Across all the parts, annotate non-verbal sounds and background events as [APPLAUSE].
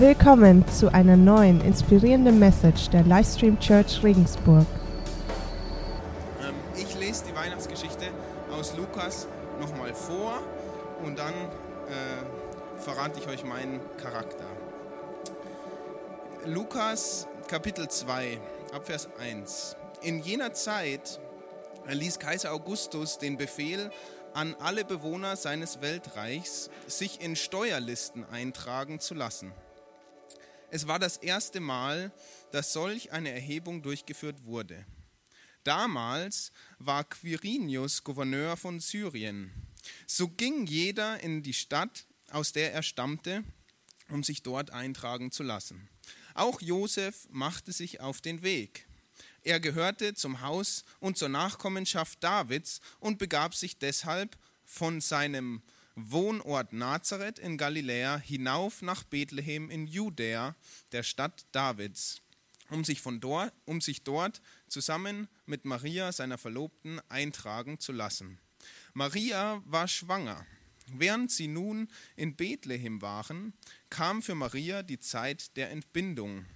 Willkommen zu einer neuen inspirierenden Message der Livestream Church Regensburg. Ähm, Ich lese die Weihnachtsgeschichte aus Lukas nochmal vor und dann äh, verrate ich euch meinen Charakter. Lukas Kapitel 2, Abvers 1. In jener Zeit erließ Kaiser Augustus den Befehl an alle Bewohner seines Weltreichs, sich in Steuerlisten eintragen zu lassen. Es war das erste Mal, dass solch eine Erhebung durchgeführt wurde. Damals war Quirinius Gouverneur von Syrien. So ging jeder in die Stadt, aus der er stammte, um sich dort eintragen zu lassen. Auch Josef machte sich auf den Weg. Er gehörte zum Haus und zur Nachkommenschaft Davids und begab sich deshalb von seinem Wohnort Nazareth in Galiläa hinauf nach Bethlehem in Judäa, der Stadt Davids, um sich, von dort, um sich dort zusammen mit Maria, seiner Verlobten, eintragen zu lassen. Maria war schwanger. Während sie nun in Bethlehem waren, kam für Maria die Zeit der Entbindung.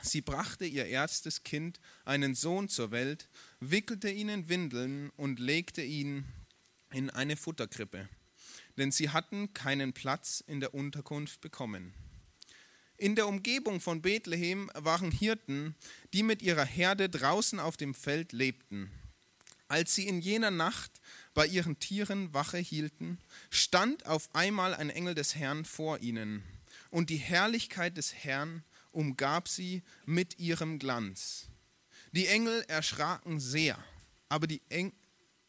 Sie brachte ihr erstes Kind, einen Sohn, zur Welt, wickelte ihn in Windeln und legte ihn in eine Futterkrippe denn sie hatten keinen Platz in der Unterkunft bekommen. In der Umgebung von Bethlehem waren Hirten, die mit ihrer Herde draußen auf dem Feld lebten. Als sie in jener Nacht bei ihren Tieren Wache hielten, stand auf einmal ein Engel des Herrn vor ihnen, und die Herrlichkeit des Herrn umgab sie mit ihrem Glanz. Die Engel erschraken sehr, aber die, Engel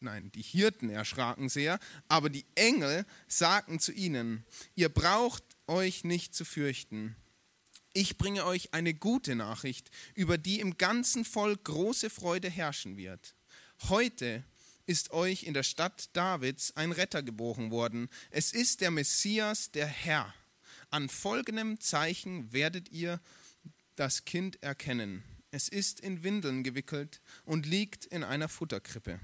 nein, die Hirten erschraken sehr, aber die Engel sagten zu ihnen, ihr braucht euch nicht zu fürchten. Ich bringe euch eine gute Nachricht, über die im ganzen Volk große Freude herrschen wird. Heute ist euch in der Stadt Davids ein Retter geboren worden. Es ist der Messias, der Herr. An folgendem Zeichen werdet ihr das Kind erkennen. Es ist in Windeln gewickelt und liegt in einer Futterkrippe.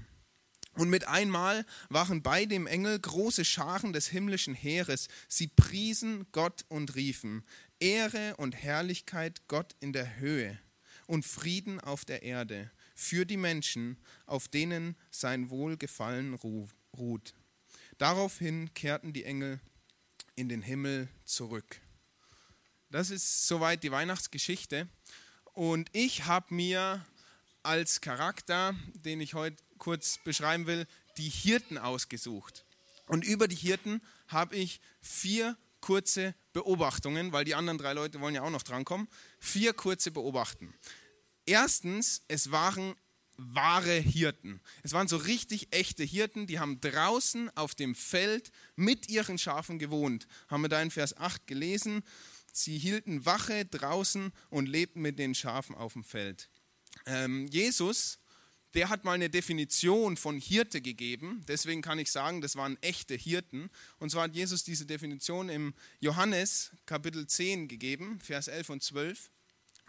Und mit einmal waren bei dem Engel große Scharen des himmlischen Heeres. Sie priesen Gott und riefen, Ehre und Herrlichkeit Gott in der Höhe und Frieden auf der Erde für die Menschen, auf denen sein Wohlgefallen ruht. Daraufhin kehrten die Engel in den Himmel zurück. Das ist soweit die Weihnachtsgeschichte. Und ich habe mir als Charakter, den ich heute kurz beschreiben will, die Hirten ausgesucht. Und über die Hirten habe ich vier kurze Beobachtungen, weil die anderen drei Leute wollen ja auch noch drankommen. Vier kurze Beobachten. Erstens, es waren wahre Hirten. Es waren so richtig echte Hirten, die haben draußen auf dem Feld mit ihren Schafen gewohnt. Haben wir da in Vers 8 gelesen. Sie hielten Wache draußen und lebten mit den Schafen auf dem Feld. Ähm, Jesus, der hat mal eine Definition von Hirte gegeben. Deswegen kann ich sagen, das waren echte Hirten. Und zwar hat Jesus diese Definition im Johannes Kapitel 10 gegeben, Vers 11 und 12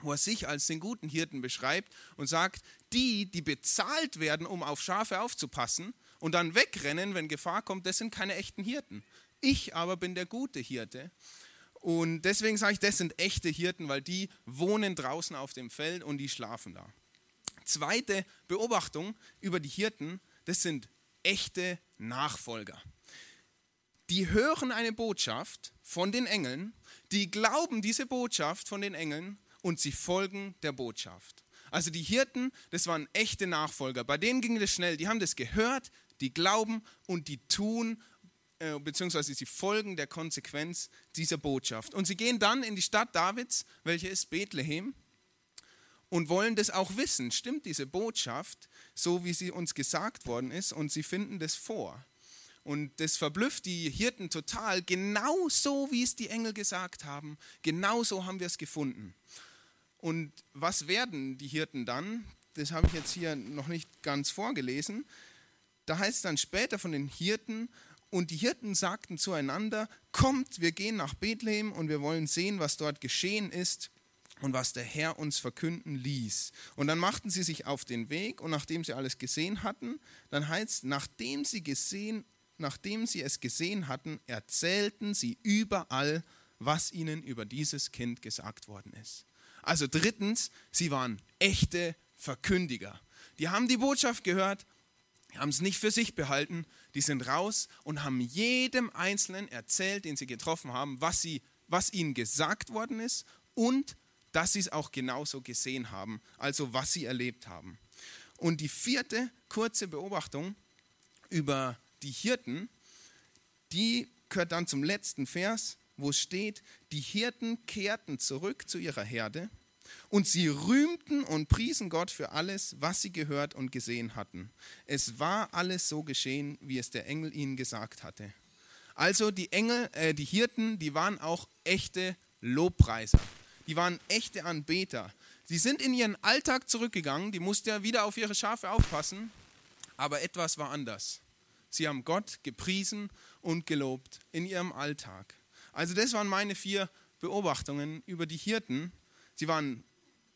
wo er sich als den guten Hirten beschreibt und sagt, die, die bezahlt werden, um auf Schafe aufzupassen und dann wegrennen, wenn Gefahr kommt, das sind keine echten Hirten. Ich aber bin der gute Hirte. Und deswegen sage ich, das sind echte Hirten, weil die wohnen draußen auf dem Feld und die schlafen da. Zweite Beobachtung über die Hirten, das sind echte Nachfolger. Die hören eine Botschaft von den Engeln, die glauben diese Botschaft von den Engeln und sie folgen der Botschaft. Also die Hirten, das waren echte Nachfolger. Bei denen ging das schnell. Die haben das gehört, die glauben und die tun, äh, beziehungsweise sie folgen der Konsequenz dieser Botschaft. Und sie gehen dann in die Stadt Davids, welche ist Bethlehem, und wollen das auch wissen. Stimmt diese Botschaft, so wie sie uns gesagt worden ist? Und sie finden das vor. Und das verblüfft die Hirten total, genau so, wie es die Engel gesagt haben. Genau so haben wir es gefunden. Und was werden die Hirten dann? Das habe ich jetzt hier noch nicht ganz vorgelesen. Da heißt es dann später von den Hirten, und die Hirten sagten zueinander, kommt, wir gehen nach Bethlehem und wir wollen sehen, was dort geschehen ist und was der Herr uns verkünden ließ. Und dann machten sie sich auf den Weg und nachdem sie alles gesehen hatten, dann heißt, nachdem sie gesehen, nachdem sie es gesehen hatten, erzählten sie überall, was ihnen über dieses Kind gesagt worden ist. Also drittens, sie waren echte Verkündiger. Die haben die Botschaft gehört, haben es nicht für sich behalten, die sind raus und haben jedem Einzelnen erzählt, den sie getroffen haben, was, sie, was ihnen gesagt worden ist und dass sie es auch genauso gesehen haben, also was sie erlebt haben. Und die vierte kurze Beobachtung über die Hirten, die gehört dann zum letzten Vers, wo es steht, die Hirten kehrten zurück zu ihrer Herde und sie rühmten und priesen Gott für alles, was sie gehört und gesehen hatten. Es war alles so geschehen, wie es der Engel ihnen gesagt hatte. Also die Engel, äh, die Hirten, die waren auch echte Lobpreiser. Die waren echte Anbeter. Sie sind in ihren Alltag zurückgegangen, die mussten ja wieder auf ihre Schafe aufpassen, aber etwas war anders. Sie haben Gott gepriesen und gelobt in ihrem Alltag. Also das waren meine vier Beobachtungen über die Hirten. Sie waren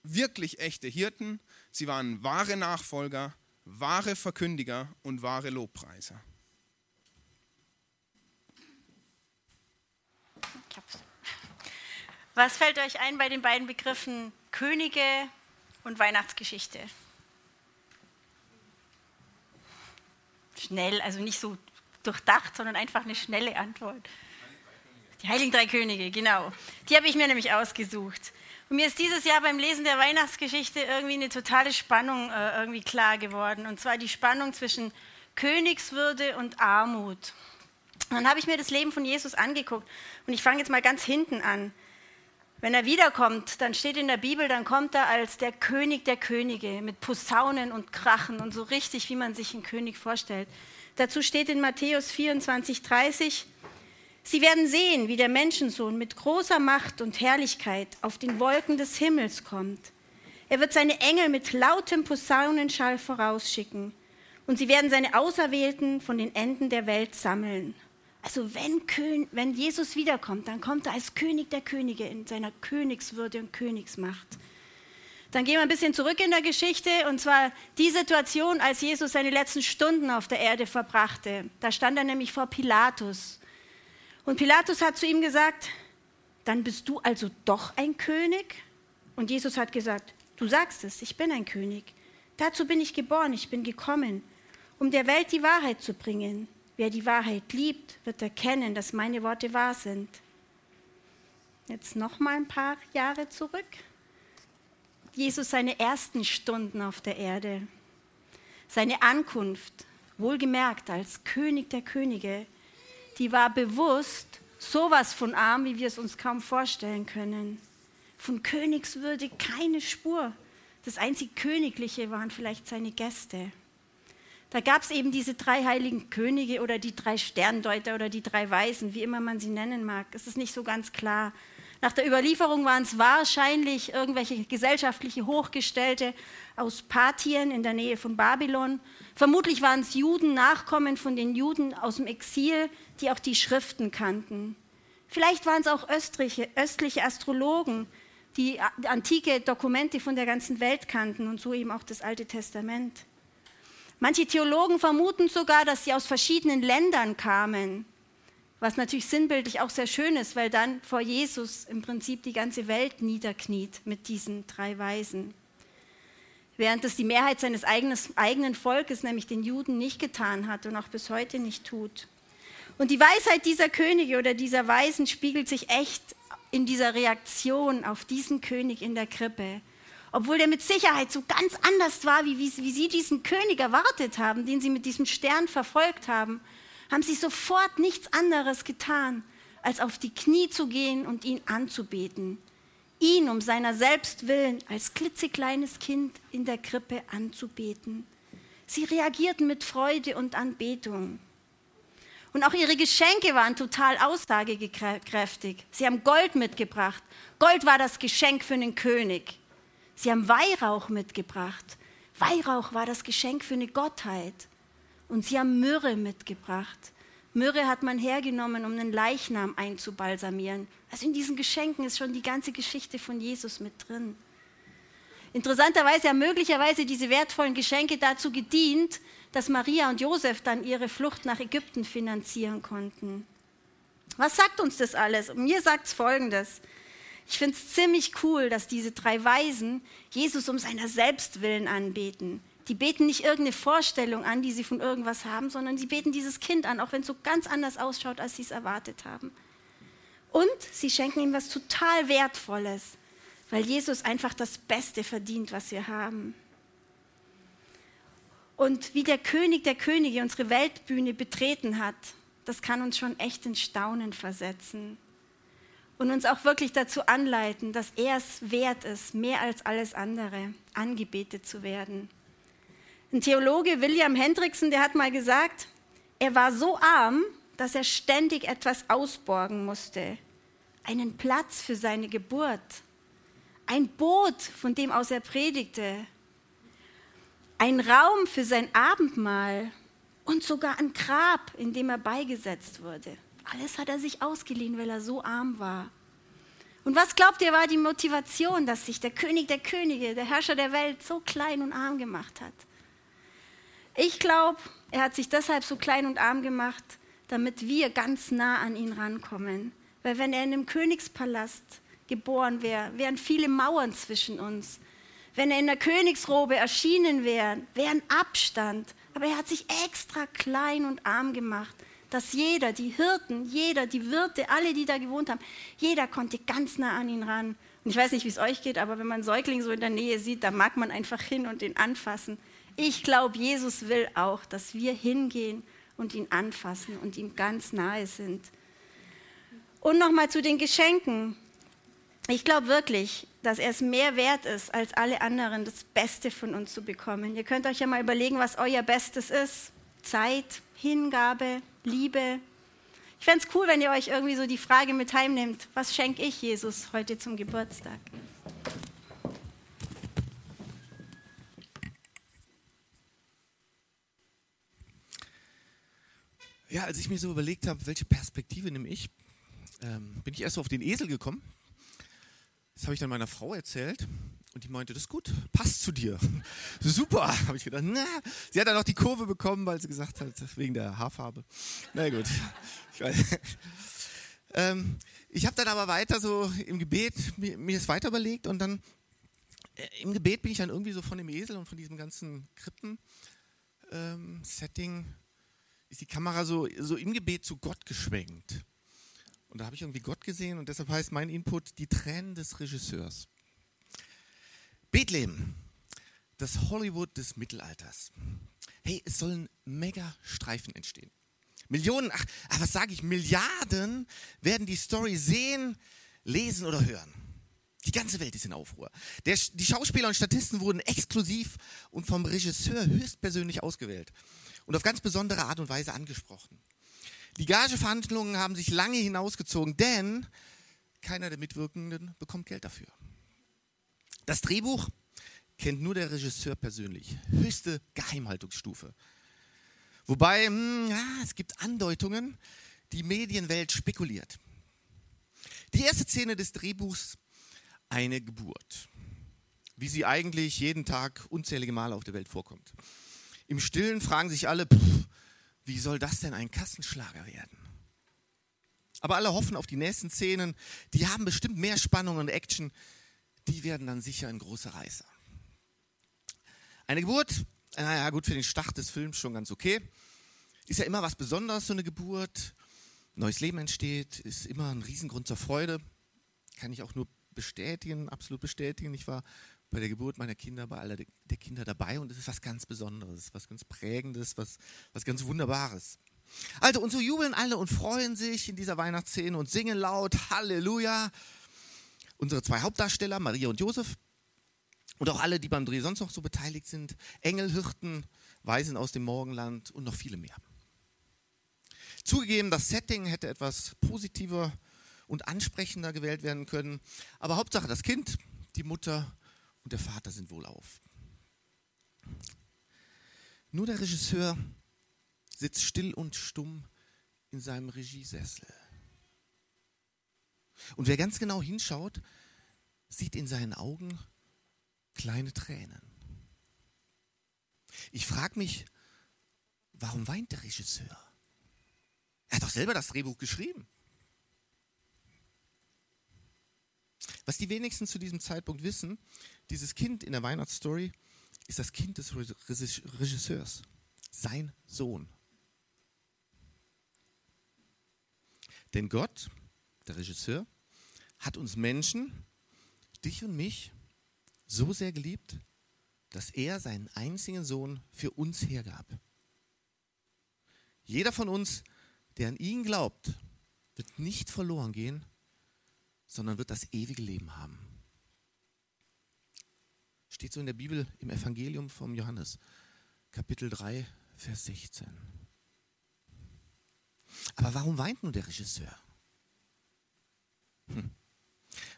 wirklich echte Hirten, sie waren wahre Nachfolger, wahre Verkündiger und wahre Lobpreiser. Was fällt euch ein bei den beiden Begriffen Könige und Weihnachtsgeschichte? Schnell, also nicht so durchdacht, sondern einfach eine schnelle Antwort. Die Heiligen Drei Könige, genau. Die habe ich mir nämlich ausgesucht. Und mir ist dieses Jahr beim Lesen der Weihnachtsgeschichte irgendwie eine totale Spannung äh, irgendwie klar geworden. Und zwar die Spannung zwischen Königswürde und Armut. Und dann habe ich mir das Leben von Jesus angeguckt. Und ich fange jetzt mal ganz hinten an. Wenn er wiederkommt, dann steht in der Bibel, dann kommt er als der König der Könige mit Posaunen und Krachen und so richtig, wie man sich einen König vorstellt. Dazu steht in Matthäus 24, 30, Sie werden sehen, wie der Menschensohn mit großer Macht und Herrlichkeit auf den Wolken des Himmels kommt. Er wird seine Engel mit lautem Posaunenschall vorausschicken und sie werden seine Auserwählten von den Enden der Welt sammeln. Also wenn, Kön wenn Jesus wiederkommt, dann kommt er als König der Könige in seiner Königswürde und Königsmacht. Dann gehen wir ein bisschen zurück in der Geschichte und zwar die Situation, als Jesus seine letzten Stunden auf der Erde verbrachte. Da stand er nämlich vor Pilatus. Und Pilatus hat zu ihm gesagt, dann bist du also doch ein König? Und Jesus hat gesagt, du sagst es, ich bin ein König. Dazu bin ich geboren, ich bin gekommen, um der Welt die Wahrheit zu bringen. Wer die Wahrheit liebt, wird erkennen, dass meine Worte wahr sind. Jetzt noch mal ein paar Jahre zurück. Jesus seine ersten Stunden auf der Erde. Seine Ankunft, wohlgemerkt als König der Könige, die war bewusst sowas von arm, wie wir es uns kaum vorstellen können. Von Königswürde keine Spur. Das einzig Königliche waren vielleicht seine Gäste. Da gab es eben diese drei heiligen Könige oder die drei Sterndeuter oder die drei Weisen, wie immer man sie nennen mag. Es ist nicht so ganz klar. Nach der Überlieferung waren es wahrscheinlich irgendwelche gesellschaftliche Hochgestellte aus Parthien in der Nähe von Babylon. Vermutlich waren es Juden, Nachkommen von den Juden aus dem Exil, die auch die Schriften kannten. Vielleicht waren es auch östliche, östliche Astrologen, die antike Dokumente von der ganzen Welt kannten und so eben auch das Alte Testament. Manche Theologen vermuten sogar, dass sie aus verschiedenen Ländern kamen, was natürlich sinnbildlich auch sehr schön ist, weil dann vor Jesus im Prinzip die ganze Welt niederkniet mit diesen drei Weisen. Während das die Mehrheit seines eigenen Volkes, nämlich den Juden, nicht getan hat und auch bis heute nicht tut. Und die Weisheit dieser Könige oder dieser Weisen spiegelt sich echt in dieser Reaktion auf diesen König in der Krippe obwohl der mit Sicherheit so ganz anders war, wie, wie, wie sie diesen König erwartet haben, den sie mit diesem Stern verfolgt haben, haben sie sofort nichts anderes getan, als auf die Knie zu gehen und ihn anzubeten. Ihn um seiner selbst willen als klitzekleines Kind in der Krippe anzubeten. Sie reagierten mit Freude und Anbetung. Und auch ihre Geschenke waren total aussagekräftig. Sie haben Gold mitgebracht. Gold war das Geschenk für den König. Sie haben Weihrauch mitgebracht. Weihrauch war das Geschenk für eine Gottheit. Und sie haben Myrrhe mitgebracht. Myrrhe hat man hergenommen, um einen Leichnam einzubalsamieren. Also in diesen Geschenken ist schon die ganze Geschichte von Jesus mit drin. Interessanterweise haben möglicherweise diese wertvollen Geschenke dazu gedient, dass Maria und Josef dann ihre Flucht nach Ägypten finanzieren konnten. Was sagt uns das alles? Mir sagt es Folgendes. Ich finde es ziemlich cool, dass diese drei Weisen Jesus um seiner selbst willen anbeten. Die beten nicht irgendeine Vorstellung an, die sie von irgendwas haben, sondern sie beten dieses Kind an, auch wenn es so ganz anders ausschaut, als sie es erwartet haben. Und sie schenken ihm was total Wertvolles, weil Jesus einfach das Beste verdient, was wir haben. Und wie der König der Könige unsere Weltbühne betreten hat, das kann uns schon echt in Staunen versetzen und uns auch wirklich dazu anleiten, dass er es wert ist, mehr als alles andere angebetet zu werden. Ein Theologe, William Hendrickson, der hat mal gesagt, er war so arm, dass er ständig etwas ausborgen musste. Einen Platz für seine Geburt, ein Boot, von dem aus er predigte, ein Raum für sein Abendmahl und sogar ein Grab, in dem er beigesetzt wurde. Alles hat er sich ausgeliehen, weil er so arm war. Und was glaubt ihr war die Motivation, dass sich der König der Könige, der Herrscher der Welt so klein und arm gemacht hat? Ich glaube, er hat sich deshalb so klein und arm gemacht, damit wir ganz nah an ihn rankommen. Weil wenn er in einem Königspalast geboren wäre, wären viele Mauern zwischen uns. Wenn er in der Königsrobe erschienen wäre, wäre ein Abstand. Aber er hat sich extra klein und arm gemacht, dass jeder, die Hirten, jeder, die Wirte, alle, die da gewohnt haben, jeder konnte ganz nah an ihn ran. Und ich weiß nicht, wie es euch geht, aber wenn man Säugling so in der Nähe sieht, da mag man einfach hin und ihn anfassen. Ich glaube, Jesus will auch, dass wir hingehen und ihn anfassen und ihm ganz nahe sind. Und nochmal zu den Geschenken. Ich glaube wirklich, dass er es mehr wert ist, als alle anderen das Beste von uns zu bekommen. Ihr könnt euch ja mal überlegen, was euer Bestes ist. Zeit, Hingabe, Liebe. Ich fände es cool, wenn ihr euch irgendwie so die Frage mit heimnehmt, was schenke ich Jesus heute zum Geburtstag? Ja, als ich mir so überlegt habe, welche Perspektive nehme ich, ähm, bin ich erst so auf den Esel gekommen. Das habe ich dann meiner Frau erzählt und die meinte, das ist gut, passt zu dir. [LAUGHS] Super, habe ich gedacht. Na, sie hat dann auch die Kurve bekommen, weil sie gesagt hat, wegen der Haarfarbe. Na gut. Ich, ähm, ich habe dann aber weiter so im Gebet mir, mir das weiter überlegt und dann äh, im Gebet bin ich dann irgendwie so von dem Esel und von diesem ganzen Krippen-Setting, ähm, ist die Kamera so, so im Gebet zu Gott geschwenkt. Und da habe ich irgendwie Gott gesehen und deshalb heißt mein Input die Tränen des Regisseurs. Bethlehem, das Hollywood des Mittelalters. Hey, es sollen Mega-Streifen entstehen. Millionen, ach, ach was sage ich, Milliarden werden die Story sehen, lesen oder hören. Die ganze Welt ist in Aufruhr. Der, die Schauspieler und Statisten wurden exklusiv und vom Regisseur höchstpersönlich ausgewählt und auf ganz besondere Art und Weise angesprochen. Die Gageverhandlungen haben sich lange hinausgezogen, denn keiner der Mitwirkenden bekommt Geld dafür. Das Drehbuch kennt nur der Regisseur persönlich. Höchste Geheimhaltungsstufe. Wobei, mh, hm, ja, es gibt Andeutungen, die Medienwelt spekuliert. Die erste Szene des Drehbuchs, eine Geburt. Wie sie eigentlich jeden Tag unzählige Male auf der Welt vorkommt. Im Stillen fragen sich alle, pff, wie soll das denn ein Kassenschlager werden? Aber alle hoffen auf die nächsten Szenen. Die haben bestimmt mehr Spannung und Action die werden dann sicher ein großer Reißer. Eine Geburt, naja, gut, für den Start des Films schon ganz okay. Ist ja immer was Besonderes, so eine Geburt. Neues Leben entsteht, ist immer ein Riesengrund zur Freude. Kann ich auch nur bestätigen, absolut bestätigen. Ich war bei der Geburt meiner Kinder, bei aller der Kinder dabei und es ist was ganz Besonderes, was ganz Prägendes, was, was ganz Wunderbares. Also, und so jubeln alle und freuen sich in dieser Weihnachtsszene und singen laut Halleluja unsere zwei Hauptdarsteller, Maria und Josef, und auch alle, die beim Dreh sonst noch so beteiligt sind, Engelhirten, Weisen aus dem Morgenland und noch viele mehr. Zugegeben, das Setting hätte etwas positiver und ansprechender gewählt werden können, aber Hauptsache das Kind, die Mutter und der Vater sind wohlauf. Nur der Regisseur sitzt still und stumm in seinem Regiesessel. Und wer ganz genau hinschaut, sieht in seinen Augen kleine Tränen. Ich frage mich, warum weint der Regisseur? Er hat doch selber das Drehbuch geschrieben. Was die wenigsten zu diesem Zeitpunkt wissen, dieses Kind in der Weihnachtsstory ist das Kind des Regisseurs, sein Sohn. Denn Gott, der Regisseur, hat uns Menschen, dich und mich, so sehr geliebt, dass er seinen einzigen Sohn für uns hergab. Jeder von uns, der an ihn glaubt, wird nicht verloren gehen, sondern wird das ewige Leben haben. Steht so in der Bibel im Evangelium vom Johannes, Kapitel 3, Vers 16. Aber warum weint nun der Regisseur? Hm.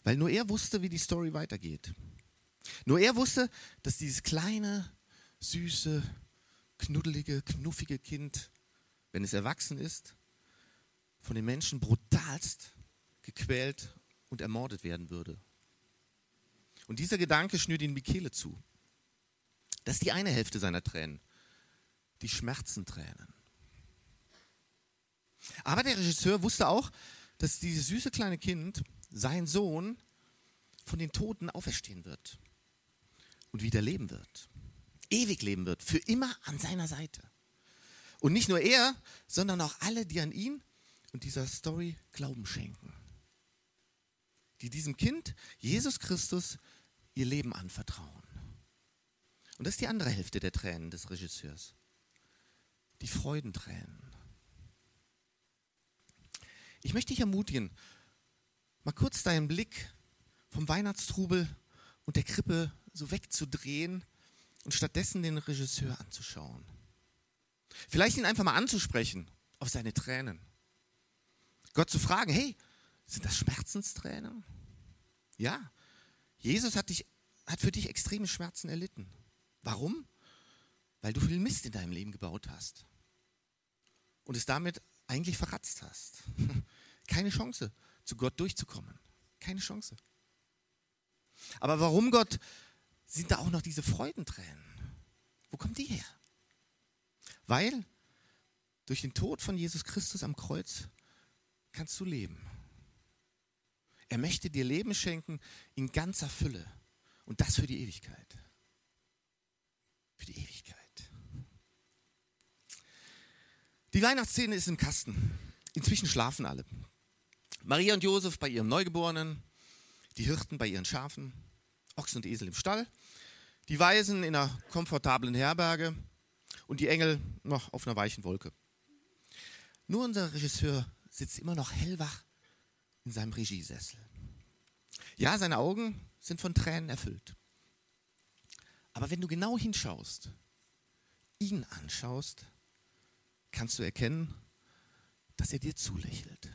Weil nur er wusste, wie die Story weitergeht. Nur er wusste, dass dieses kleine, süße, knuddelige, knuffige Kind, wenn es erwachsen ist, von den Menschen brutalst gequält und ermordet werden würde. Und dieser Gedanke schnürt ihn Michele zu. Das ist die eine Hälfte seiner Tränen, die Schmerzentränen. Aber der Regisseur wusste auch, dass dieses süße kleine Kind, sein Sohn, von den Toten auferstehen wird und wieder leben wird. Ewig leben wird, für immer an seiner Seite. Und nicht nur er, sondern auch alle, die an ihn und dieser Story Glauben schenken. Die diesem Kind, Jesus Christus, ihr Leben anvertrauen. Und das ist die andere Hälfte der Tränen des Regisseurs. Die Freudentränen. Ich möchte dich ermutigen, mal kurz deinen Blick vom Weihnachtstrubel und der Krippe so wegzudrehen und stattdessen den Regisseur anzuschauen. Vielleicht ihn einfach mal anzusprechen auf seine Tränen. Gott zu fragen, hey, sind das Schmerzenstränen? Ja, Jesus hat, dich, hat für dich extreme Schmerzen erlitten. Warum? Weil du viel Mist in deinem Leben gebaut hast und es damit eigentlich verratzt hast. [LAUGHS] Keine Chance, zu Gott durchzukommen. Keine Chance. Aber warum Gott sind da auch noch diese Freudentränen? Wo kommen die her? Weil durch den Tod von Jesus Christus am Kreuz kannst du leben. Er möchte dir Leben schenken in ganzer Fülle. Und das für die Ewigkeit. Für die Ewigkeit. Die Weihnachtsszene ist im Kasten. Inzwischen schlafen alle. Maria und Josef bei ihrem Neugeborenen, die Hirten bei ihren Schafen, Ochsen und Esel im Stall, die Weisen in einer komfortablen Herberge und die Engel noch auf einer weichen Wolke. Nur unser Regisseur sitzt immer noch hellwach in seinem Regiesessel. Ja, seine Augen sind von Tränen erfüllt. Aber wenn du genau hinschaust, ihn anschaust, kannst du erkennen, dass er dir zulächelt.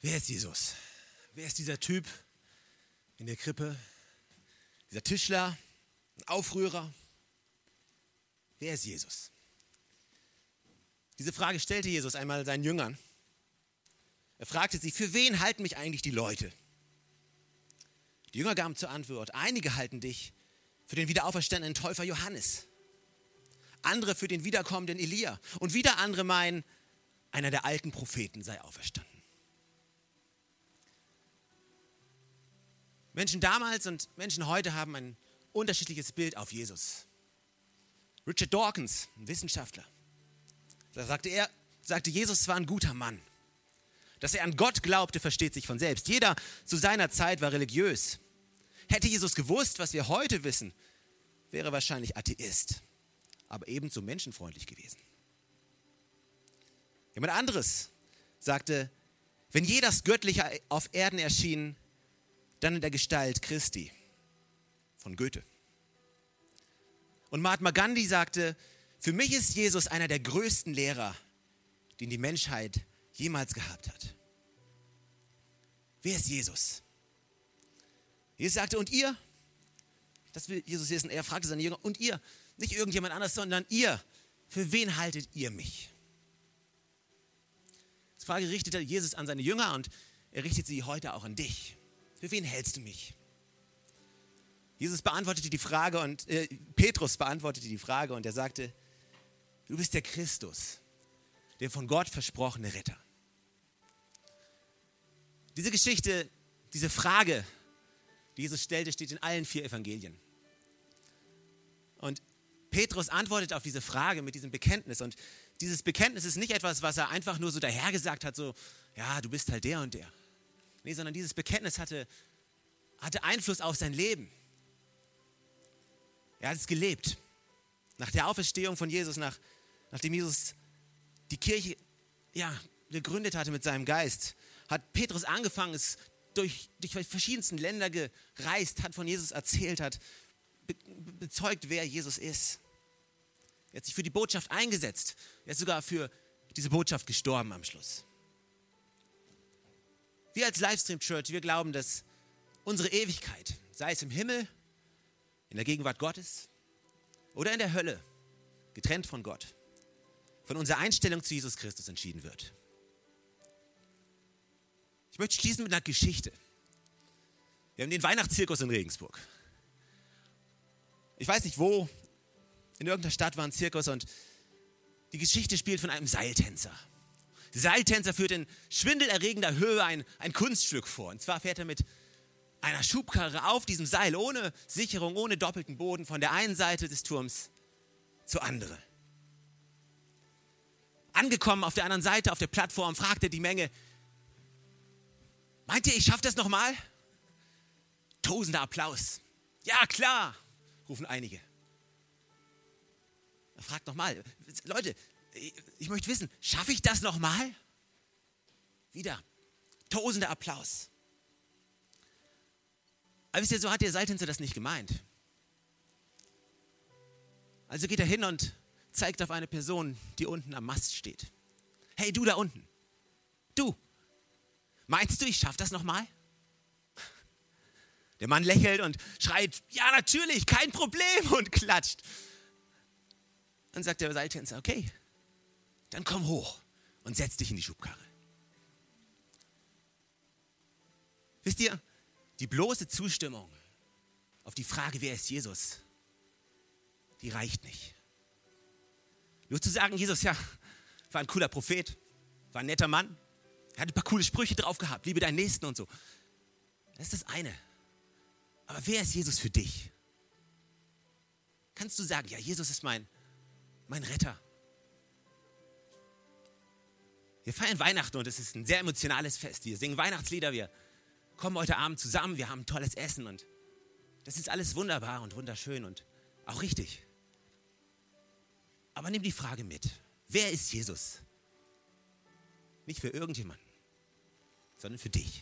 Wer ist Jesus? Wer ist dieser Typ in der Krippe? Dieser Tischler, ein Aufrührer? Wer ist Jesus? Diese Frage stellte Jesus einmal seinen Jüngern. Er fragte sie, für wen halten mich eigentlich die Leute? Die Jünger gaben zur Antwort, einige halten dich für den wiederauferstandenen Täufer Johannes, andere für den wiederkommenden Elia und wieder andere meinen, einer der alten Propheten sei auferstanden. Menschen damals und Menschen heute haben ein unterschiedliches Bild auf Jesus. Richard Dawkins, ein Wissenschaftler, da sagte er, sagte Jesus war ein guter Mann. Dass er an Gott glaubte, versteht sich von selbst. Jeder zu seiner Zeit war religiös. Hätte Jesus gewusst, was wir heute wissen, wäre wahrscheinlich Atheist, aber ebenso menschenfreundlich gewesen. Jemand anderes sagte, wenn je das Göttliche auf Erden erschien, dann in der Gestalt Christi von Goethe. Und Mahatma Gandhi sagte, für mich ist Jesus einer der größten Lehrer, den die Menschheit jemals gehabt hat. Wer ist Jesus? Jesus sagte, und ihr? Das will Jesus wissen. Er fragte seine Jünger, und ihr? Nicht irgendjemand anders, sondern ihr. Für wen haltet ihr mich? Die Frage richtete Jesus an seine Jünger und er richtet sie heute auch an dich. Für wen hältst du mich? Jesus beantwortete die Frage und äh, Petrus beantwortete die Frage und er sagte, du bist der Christus, der von Gott versprochene Retter. Diese Geschichte, diese Frage, die Jesus stellte, steht in allen vier Evangelien. Und Petrus antwortet auf diese Frage mit diesem Bekenntnis. Und dieses Bekenntnis ist nicht etwas, was er einfach nur so dahergesagt hat, so, ja, du bist halt der und der. Nee, sondern dieses Bekenntnis hatte, hatte Einfluss auf sein Leben. Er hat es gelebt. Nach der Auferstehung von Jesus, nach, nachdem Jesus die Kirche ja, gegründet hatte mit seinem Geist, hat Petrus angefangen, es durch, durch verschiedensten Länder gereist, hat von Jesus erzählt, hat be bezeugt, wer Jesus ist. Er hat sich für die Botschaft eingesetzt. Er ist sogar für diese Botschaft gestorben am Schluss. Wir als Livestream Church, wir glauben, dass unsere Ewigkeit, sei es im Himmel, in der Gegenwart Gottes oder in der Hölle, getrennt von Gott, von unserer Einstellung zu Jesus Christus entschieden wird. Ich möchte schließen mit einer Geschichte. Wir haben den Weihnachtszirkus in Regensburg. Ich weiß nicht wo, in irgendeiner Stadt war ein Zirkus und die Geschichte spielt von einem Seiltänzer. Seiltänzer führt in schwindelerregender Höhe ein, ein Kunststück vor. Und zwar fährt er mit einer Schubkarre auf diesem Seil, ohne Sicherung, ohne doppelten Boden, von der einen Seite des Turms zur anderen. Angekommen auf der anderen Seite, auf der Plattform, fragt er die Menge, meint ihr, ich schaffe das nochmal? Tosender Applaus. Ja, klar, rufen einige. Er fragt nochmal, Leute, ich möchte wissen, schaffe ich das nochmal? Wieder, tosender Applaus. Aber wisst ihr, so hat der Seiltänzer das nicht gemeint. Also geht er hin und zeigt auf eine Person, die unten am Mast steht. Hey, du da unten. Du. Meinst du, ich schaffe das nochmal? Der Mann lächelt und schreit, ja natürlich, kein Problem und klatscht. Dann sagt der Seiltänzer, okay, dann komm hoch und setz dich in die Schubkarre. Wisst ihr, die bloße Zustimmung auf die Frage, wer ist Jesus, die reicht nicht. Nur zu sagen, Jesus, ja, war ein cooler Prophet, war ein netter Mann, er hat ein paar coole Sprüche drauf gehabt, liebe deinen Nächsten und so. Das ist das eine. Aber wer ist Jesus für dich? Kannst du sagen, ja, Jesus ist mein, mein Retter? Wir feiern Weihnachten und es ist ein sehr emotionales Fest. Wir singen Weihnachtslieder, wir kommen heute Abend zusammen, wir haben tolles Essen und das ist alles wunderbar und wunderschön und auch richtig. Aber nimm die Frage mit. Wer ist Jesus? Nicht für irgendjemanden, sondern für dich.